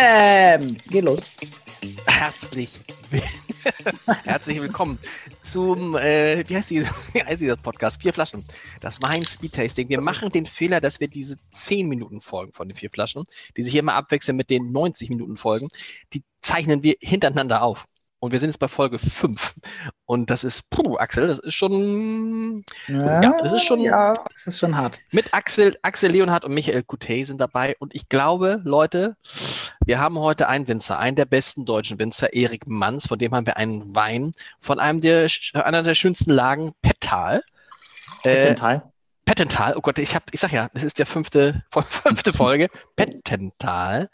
Ähm, geht los. Herzlich, herzlich willkommen zum, äh, wie heißt, wie heißt dieses Podcast? Vier Flaschen. Das Wein Speed Tasting. Wir machen den Fehler, dass wir diese 10 Minuten Folgen von den vier Flaschen, die sich immer abwechseln mit den 90 Minuten Folgen, die zeichnen wir hintereinander auf. Und wir sind jetzt bei Folge 5. Und das ist, puh, Axel, das ist schon. Ja, ja, das ist schon. Ja, das ist schon hart. Mit Axel, Axel Leonhardt und Michael Coutet sind dabei. Und ich glaube, Leute, wir haben heute einen Winzer, einen der besten deutschen Winzer, Erik Manns. Von dem haben wir einen Wein von einem der, einer der schönsten Lagen, Pettal. Pettental. Äh, Pettental, oh Gott, ich, hab, ich sag ja, das ist der fünfte, fünfte Folge. Pettental.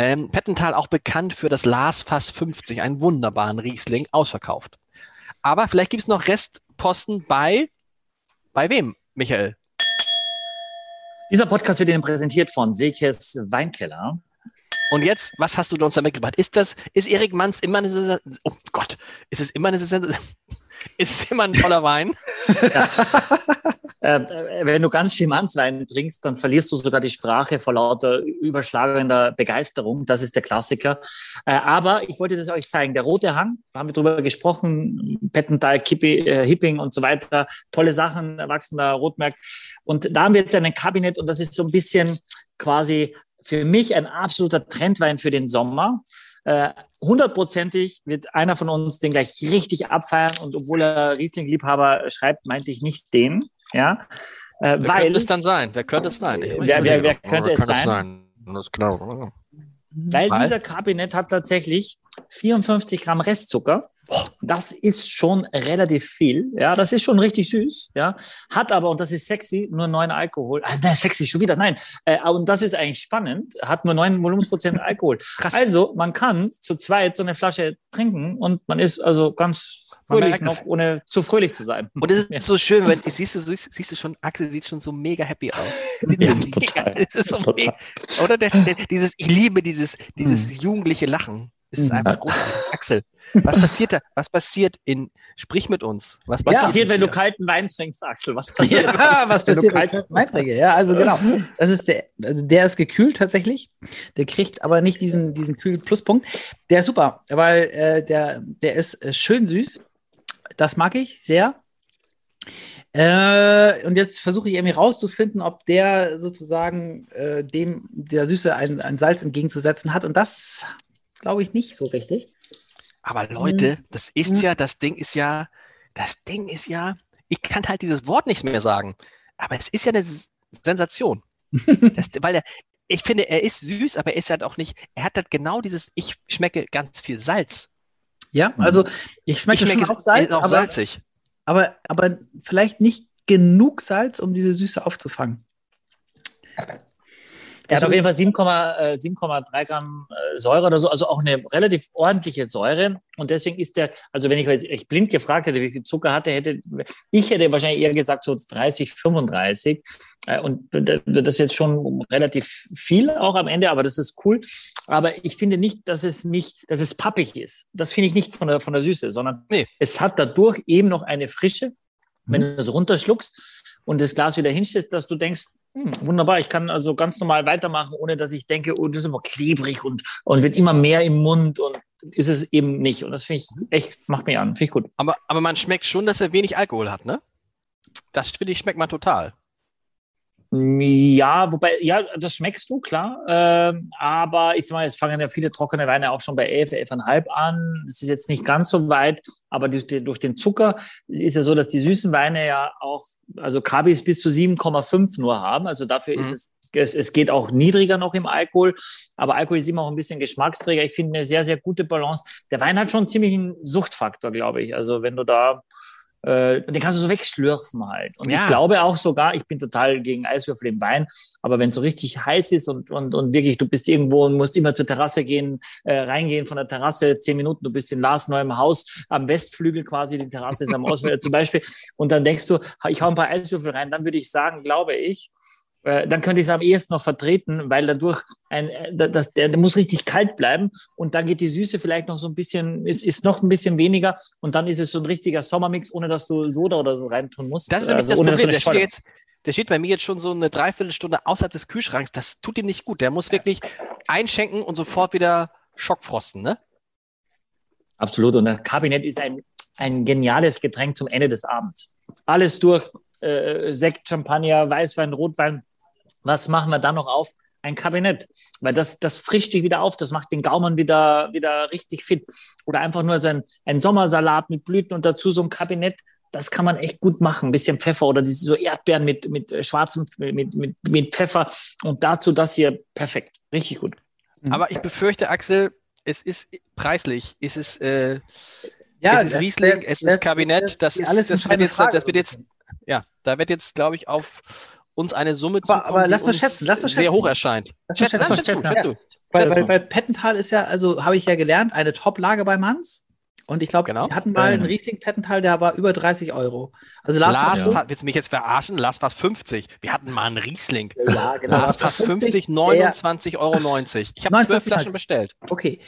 Ähm, Pettental auch bekannt für das Lars 50, einen wunderbaren Riesling, ausverkauft. Aber vielleicht gibt es noch Restposten bei, bei wem, Michael? Dieser Podcast wird Ihnen präsentiert von Sekes Weinkeller. Und jetzt, was hast du uns da mitgebracht? Ist das, ist Erik Manns immer eine, oh Gott, ist es immer eine, ist es immer ein toller Wein? Äh, wenn du ganz viel Mannswein trinkst, dann verlierst du sogar die Sprache vor lauter überschlagender Begeisterung. Das ist der Klassiker. Äh, aber ich wollte das euch zeigen. Der rote Hang, da haben wir drüber gesprochen, Pettental, Kippi, äh, Hipping und so weiter. Tolle Sachen, erwachsener Rotmerk. Und da haben wir jetzt ein Kabinett und das ist so ein bisschen quasi für mich ein absoluter Trendwein für den Sommer. Äh, hundertprozentig wird einer von uns den gleich richtig abfeiern und obwohl er Riesling-Liebhaber schreibt, meinte ich nicht den. Ja, äh, wer weil, könnte es dann sein? Wer könnte es sein? Ich wer, wer, wer könnte es sein? sein? Das ist klar. Weil, weil dieser Kabinett hat tatsächlich 54 Gramm Restzucker das ist schon relativ viel. Ja, das ist schon richtig süß. Ja, hat aber, und das ist sexy, nur neun Alkohol. Ah, nein, sexy schon wieder. Nein. Äh, und das ist eigentlich spannend. Hat nur neun Volumensprozent Alkohol. Krass. Also, man kann zu zweit so eine Flasche trinken und man ist also ganz fröhlich noch, ohne zu fröhlich zu sein. Und es ist ja. so schön, wenn siehst du, siehst, siehst du schon, Axel sieht schon so mega happy aus. Ja, total, so mega, oder der, der, dieses, ich liebe dieses, dieses hm. jugendliche Lachen. Es ist einfach großartig. Axel, was passiert da? Was passiert in, sprich mit uns. Was, was ja, passiert, wenn du kalten Wein trinkst, Axel? Was passiert? Ja, was passiert, wenn du kalten Wein trinkst? Ja, also genau. Das ist der, also der ist gekühlt tatsächlich. Der kriegt aber nicht diesen, diesen kühlen Pluspunkt. Der ist super, weil äh, der, der ist äh, schön süß. Das mag ich sehr. Äh, und jetzt versuche ich irgendwie rauszufinden, ob der sozusagen äh, dem der Süße ein, ein Salz entgegenzusetzen hat. Und das glaube ich nicht so richtig. Aber Leute, mhm. das ist mhm. ja, das Ding ist ja, das Ding ist ja, ich kann halt dieses Wort nicht mehr sagen, aber es ist ja eine Sensation. das, weil er, ich finde, er ist süß, aber er ist halt auch nicht, er hat halt genau dieses, ich schmecke ganz viel Salz. Ja, mhm. also ich schmecke, ich schmecke schon auch Salz, auch aber, salzig. Aber, aber vielleicht nicht genug Salz, um diese Süße aufzufangen. Er hat auf jeden Fall 7,3 äh, Gramm äh, Säure oder so, also auch eine relativ ordentliche Säure. Und deswegen ist der, also wenn ich euch blind gefragt hätte, wie viel Zucker hatte, hätte ich hätte wahrscheinlich eher gesagt so 30, 35. Äh, und das ist jetzt schon relativ viel auch am Ende, aber das ist cool. Aber ich finde nicht, dass es mich, dass es pappig ist. Das finde ich nicht von der, von der Süße, sondern nee. es hat dadurch eben noch eine Frische, wenn mhm. du es runterschluckst und das Glas wieder hinstellst, dass du denkst, hm, wunderbar, ich kann also ganz normal weitermachen, ohne dass ich denke, oh, das ist immer klebrig und, und wird immer mehr im Mund und ist es eben nicht. Und das finde ich echt, macht mich an, finde ich gut. Aber, aber man schmeckt schon, dass er wenig Alkohol hat, ne? Das finde ich, schmeckt man total. Ja, wobei, ja, das schmeckst du, klar. Ähm, aber ich sag mal, es fangen ja viele trockene Weine auch schon bei 11, 11,5 an. Das ist jetzt nicht ganz so weit, aber durch, durch den Zucker ist ja so, dass die süßen Weine ja auch, also Kabis bis zu 7,5 nur haben. Also dafür mhm. ist es, es, es geht auch niedriger noch im Alkohol. Aber Alkohol ist immer auch ein bisschen Geschmacksträger. Ich finde eine sehr, sehr gute Balance. Der Wein hat schon ziemlich einen Suchtfaktor, glaube ich. Also wenn du da äh, den kannst du so wegschlürfen halt. Und ja. ich glaube auch sogar, ich bin total gegen Eiswürfel im Wein, aber wenn es so richtig heiß ist und, und, und wirklich, du bist irgendwo und musst immer zur Terrasse gehen, äh, reingehen von der Terrasse, zehn Minuten, du bist in Lars neuem Haus am Westflügel quasi, die Terrasse ist am Ausflug zum Beispiel, und dann denkst du, ich hau ein paar Eiswürfel rein, dann würde ich sagen, glaube ich, dann könnte ich es am ehesten noch vertreten, weil dadurch ein, äh, das, der, der muss richtig kalt bleiben und dann geht die Süße vielleicht noch so ein bisschen, ist, ist noch ein bisschen weniger und dann ist es so ein richtiger Sommermix, ohne dass du Soda oder so reintun musst. Das ist nämlich also, das Problem. Der steht, der steht bei mir jetzt schon so eine Dreiviertelstunde außerhalb des Kühlschranks. Das tut ihm nicht gut. Der muss wirklich einschenken und sofort wieder Schockfrosten, ne? Absolut. Und das Kabinett ist ein, ein geniales Getränk zum Ende des Abends. Alles durch, äh, Sekt, Champagner, Weißwein, Rotwein. Was machen wir dann noch auf? Ein Kabinett, weil das, das frischt dich wieder auf, das macht den Gaumen wieder, wieder richtig fit. Oder einfach nur so ein, ein Sommersalat mit Blüten und dazu so ein Kabinett, das kann man echt gut machen. Ein bisschen Pfeffer oder diese so Erdbeeren mit, mit äh, schwarzem, mit, mit, mit Pfeffer und dazu das hier perfekt. Richtig gut. Mhm. Aber ich befürchte, Axel, es ist preislich, es ist, äh, ja, es ist Riesling, es ist Kabinett, das, ist, das, wird jetzt, das wird jetzt, ja, da wird jetzt, glaube ich, auf uns eine Summe aber, aber lass mal schätzen, lass mal schätzen. sehr hoch erscheint. Lass schätzen, schätzen, schätzen, schätzen, schätzen, Weil, weil, weil Pettental ist ja, also habe ich ja gelernt, eine Top-Lage bei Manns. Und ich glaube, genau. wir hatten mal einen Riesling Pettental, der war über 30 Euro. Also Lars, Lars ja. willst du mich jetzt verarschen? Lars fast 50. Wir hatten mal einen Riesling. Ja, genau. Lars fast 50, 29,90 Euro. Ich habe zwölf Flaschen bestellt. Okay.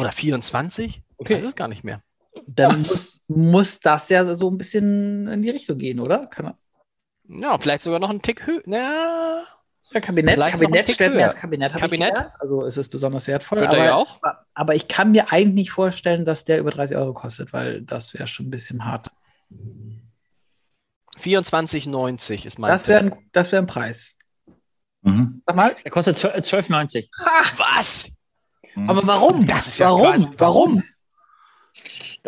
Oder 24? Okay. Das ist gar nicht mehr. Dann muss, muss das ja so ein bisschen in die Richtung gehen, oder? Kann man... Ja, vielleicht sogar noch einen Tick höher. Ja. Ja, Kabinett, Vielleicht Kabinett stellt mir das Kabinett. Kabinett? Also ist es besonders wertvoll. aber, ja auch. aber ich kann mir eigentlich nicht vorstellen, dass der über 30 Euro kostet, weil das wäre schon ein bisschen hart. 24,90 ist mein Das wäre ein, wär ein Preis. Mhm. Sag mal. Er kostet 12,90. Was? Mhm. Aber warum? Das ist ja warum? Warum? warum?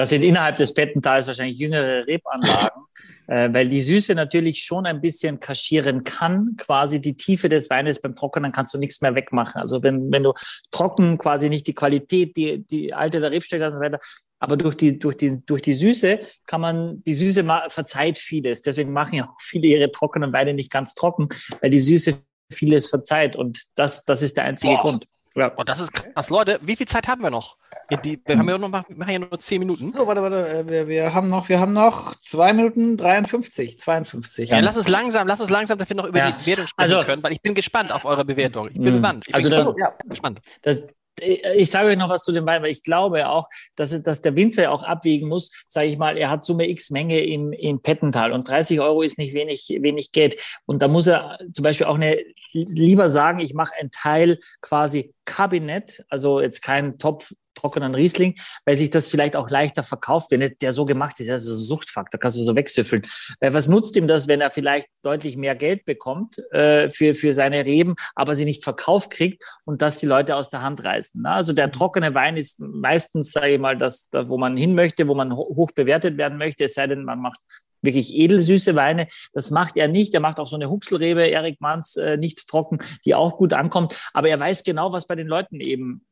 Das sind innerhalb des Bettentals wahrscheinlich jüngere Rebanlagen, äh, weil die Süße natürlich schon ein bisschen kaschieren kann. Quasi die Tiefe des Weines beim Trockenen kannst du nichts mehr wegmachen. Also wenn, wenn du trocken quasi nicht die Qualität, die, die Alte der Rebstöcke und so weiter, aber durch die, durch die, durch die Süße kann man, die Süße verzeiht vieles. Deswegen machen ja auch viele ihre trockenen Weine nicht ganz trocken, weil die Süße vieles verzeiht. Und das, das ist der einzige Boah. Grund. Ja. Und das ist krass. Leute, wie viel Zeit haben wir noch? Die, wir haben ja noch mal, machen ja nur 10 Minuten. So, warte, warte. Äh, wir, wir, haben noch, wir haben noch 2 Minuten 53, 52. Ja, ja, lass es langsam, lass es langsam, dass wir noch über ja. die Bewertung sprechen also, können, weil ich bin gespannt auf eure Bewertung. Ich bin mh. gespannt. Also bin das, ja. gespannt. Das, ich sage euch noch was zu dem Wein, weil ich glaube auch, dass, dass der Winzer ja auch abwägen muss, sage ich mal, er hat Summe X Menge im, im Pettental und 30 Euro ist nicht wenig, wenig Geld. Und da muss er zum Beispiel auch eine, lieber sagen, ich mache einen Teil quasi Kabinett, also jetzt kein Top trockenen Riesling, weil sich das vielleicht auch leichter verkauft, wenn der so gemacht ist. Das ist ein Suchtfaktor, kannst du so wegsüffeln. Weil was nutzt ihm das, wenn er vielleicht deutlich mehr Geld bekommt äh, für, für seine Reben, aber sie nicht verkauft kriegt und das die Leute aus der Hand reißen? Ne? Also der mhm. trockene Wein ist meistens, sage ich mal, das, da, wo man hin möchte, wo man hoch bewertet werden möchte, es sei denn, man macht wirklich edelsüße Weine. Das macht er nicht. Er macht auch so eine Hupselrebe, Erik Manns, äh, nicht trocken, die auch gut ankommt. Aber er weiß genau, was bei den Leuten eben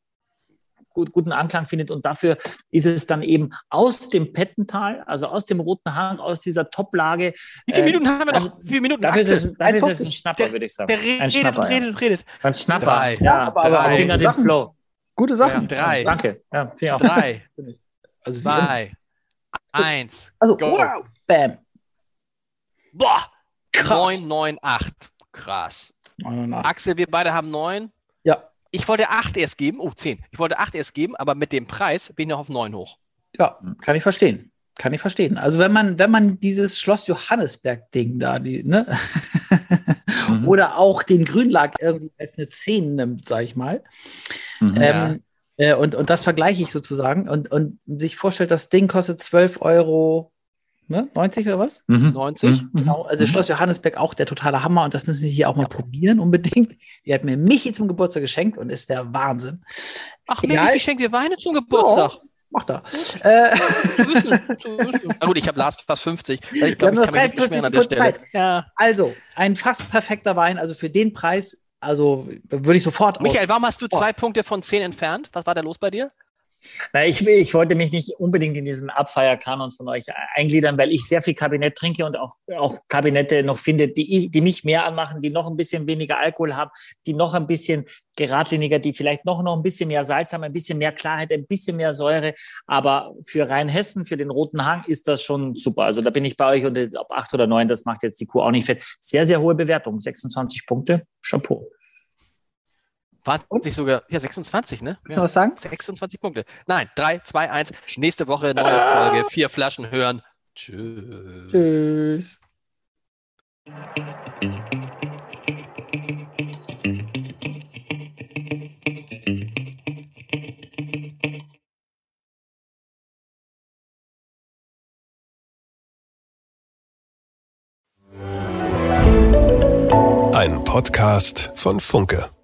gut, guten Anklang findet. Und dafür ist es dann eben aus dem Pettental, also aus dem Roten Hang, aus dieser Toplage. Wie viele Minuten äh, haben wir noch? Wie viele Minuten? Dafür, ist es, dafür ist es ein Schnapper, der, würde ich sagen. Der redet ein Schnapper, und redet und redet. Ein Schnapper. Drei. Ja, aber, aber drei. Dinger den Flow. Gute Sachen. Ja, drei. Danke. Ja, Drei. Also zwei. Eins. Also, go. wow. Bam. Boah. Krass. 998. Krass. 998. Axel, wir beide haben neun. Ich wollte 8 erst geben, oh 10. Ich wollte 8 erst geben, aber mit dem Preis bin ich noch auf 9 hoch. Ja, kann ich verstehen. Kann ich verstehen. Also wenn man, wenn man dieses Schloss Johannesberg-Ding da, die, ne? mhm. oder auch den Grünlag irgendwie als eine 10 nimmt, sag ich mal. Mhm, ähm, ja. äh, und, und das vergleiche ich sozusagen und, und sich vorstellt, das Ding kostet 12 Euro ne? 90 oder was? Mhm. 90. Mhm. Genau. Also mhm. Schloss Johannesberg auch der totale Hammer und das müssen wir hier auch mal probieren unbedingt. Die hat mir Michi zum Geburtstag geschenkt und ist der Wahnsinn. Ach, Egal. Michi schenkt dir Weine zum Geburtstag. Oh. Mach da. Äh. Na gut, ich habe Last fast 50. Ich glaube, ich kann mich nicht an der Stelle. Ja. Also, ein fast perfekter Wein, also für den Preis, also würde ich sofort Michael, warum hast du zwei oh. Punkte von zehn entfernt? Was war da los bei dir? Na, ich, ich wollte mich nicht unbedingt in diesen Abfeierkanon von euch eingliedern, weil ich sehr viel Kabinett trinke und auch, auch Kabinette noch finde, die, die mich mehr anmachen, die noch ein bisschen weniger Alkohol haben, die noch ein bisschen geradliniger, die vielleicht noch, noch ein bisschen mehr Salz haben, ein bisschen mehr Klarheit, ein bisschen mehr Säure. Aber für Rheinhessen, für den Roten Hang ist das schon super. Also da bin ich bei euch und ob acht oder neun, das macht jetzt die Kuh auch nicht fett. Sehr, sehr hohe Bewertung. 26 Punkte. Chapeau. 20 Und? sogar, ja, 26, ne? Willst du ja. was sagen? 26 Punkte. Nein, 3, 2, 1. Nächste Woche neue ah. Folge. Vier Flaschen hören. Tschüss. Tschüss. Podcast von Funke.